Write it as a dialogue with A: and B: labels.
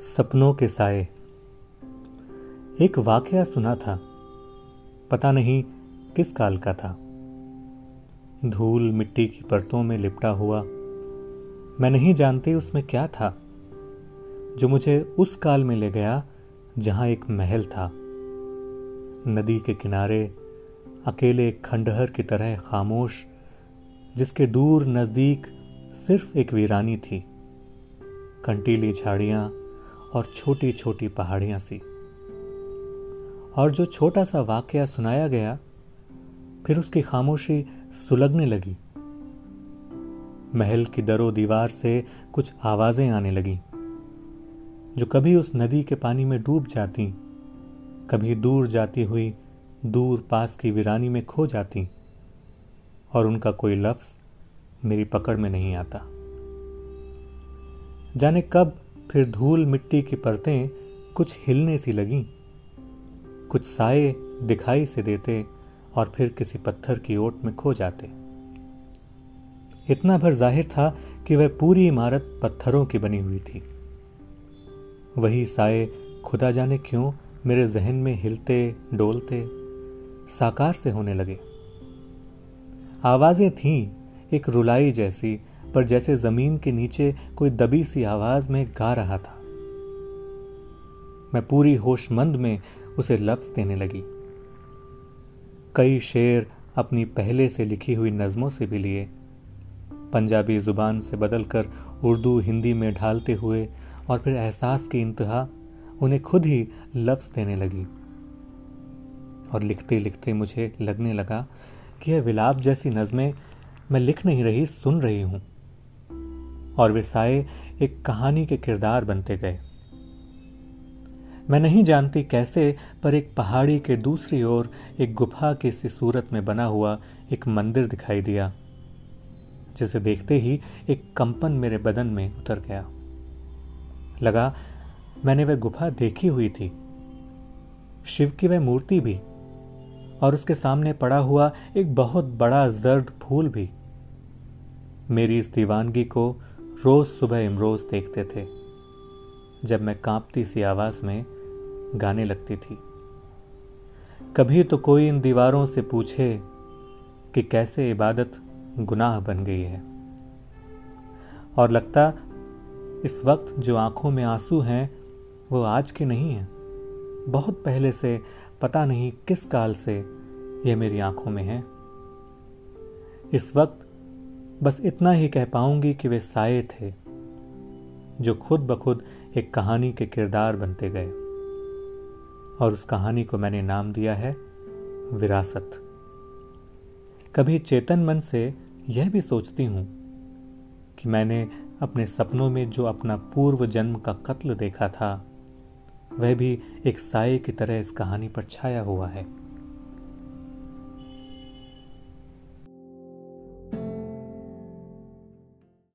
A: सपनों के साए। एक वाकया सुना था। पता नहीं किस काल का था। धूल मिट्टी की परतों में लिपटा हुआ। मैं नहीं जानती उसमें क्या था। जो मुझे उस काल में ले गया, जहाँ एक महल था। नदी के किनारे, अकेले खंडहर की तरह खामोश, जिसके दूर नज़दीक सिर्फ़ एक वीरानी थी। कंटीली झाड़ियाँ और छोटी छोटी पहाड़ियाँ सी। और जो छोटा सा वाक्य सुनाया गया, फिर उसकी खामोशी सुलगने लगी। महल की दरो दीवार से कुछ आवाज़ें आने लगी, जो कभी उस नदी के पानी में डूब जाती, कभी दूर जाती हुई दूर पास की वीरानी में खो जाती, और उनका कोई लफ्ज मेरी पकड़ में नहीं आता। जाने कब फिर धूल मिट्टी की परतें कुछ हिलने सी लगीं। कुछ साए दिखाई से देते और फिर किसी पत्थर की ओट में खो जाते। इतना भर ज़ाहिर था कि वह पूरी इमारत पत्थरों की बनी हुई थी। वही साए खुदा जाने क्यों मेरे जहन में हिलते, डोलते, साकार से होने लगे। आवाज़ें थीं, एक रुलाई जैसी पर जैसे ज़मीन के नीचे कोई दबी सी आवाज़ में गा रहा था। मैं पूरी होशमंद में उसे लफ्ज देने लगी। कई शेर अपनी पहले से लिखी हुई नज़मों से भी लिए। पंजाबी ज़ुबान से बदलकर उर्दू, हिंदी में ढालते हुए और फिर एहसास की इंतहा उन्हें खुद ही लफ्ज देने लगी। और लिखते लिखते मुझे लगने लगा कि यह विलाप जैसी नज़में मैं लिख नहीं रही, सुन रही हूँ। और वे साए एक कहानी के किरदार बनते गए। मैं नहीं जानती कैसे, पर एक पहाड़ी के दूसरी ओर एक गुफा की सी सूरत में बना हुआ एक मंदिर दिखाई दिया, जिसे देखते ही एक कंपन मेरे बदन में उतर गया। लगा, मैंने वह गुफा देखी हुई थी। शिव की वह मूर्ति भी, और उसके सामने पड़ा हुआ एक बहुत बड़ा जर्द फूल भी। मेरी इस दीवानगी को रोज सुबह इमरोज देखते थे, जब मैं कांपती सी आवाज़ में गाने लगती थी। कभी तो कोई इन दीवारों से पूछे कि कैसे इबादत गुनाह बन गई है। और लगता, इस वक्त जो आँखों में आँसू हैं, वो आज के नहीं हैं। बहुत पहले से पता नहीं किस काल से यह मेरी आँखों में है। इस वक्त बस इतना ही कह पाऊँगी कि वे साए थे, जो खुद ब खुद एक कहानी के किरदार बनते गए। और उस कहानी को मैंने नाम दिया है, विरासत। कभी चेतन मन से यह भी सोचती हूँ कि मैंने अपने सपनों में जो अपना पूर्व जन्म का कत्ल देखा था, वह भी एक साय की तरह इस कहानी पर छाया हुआ है।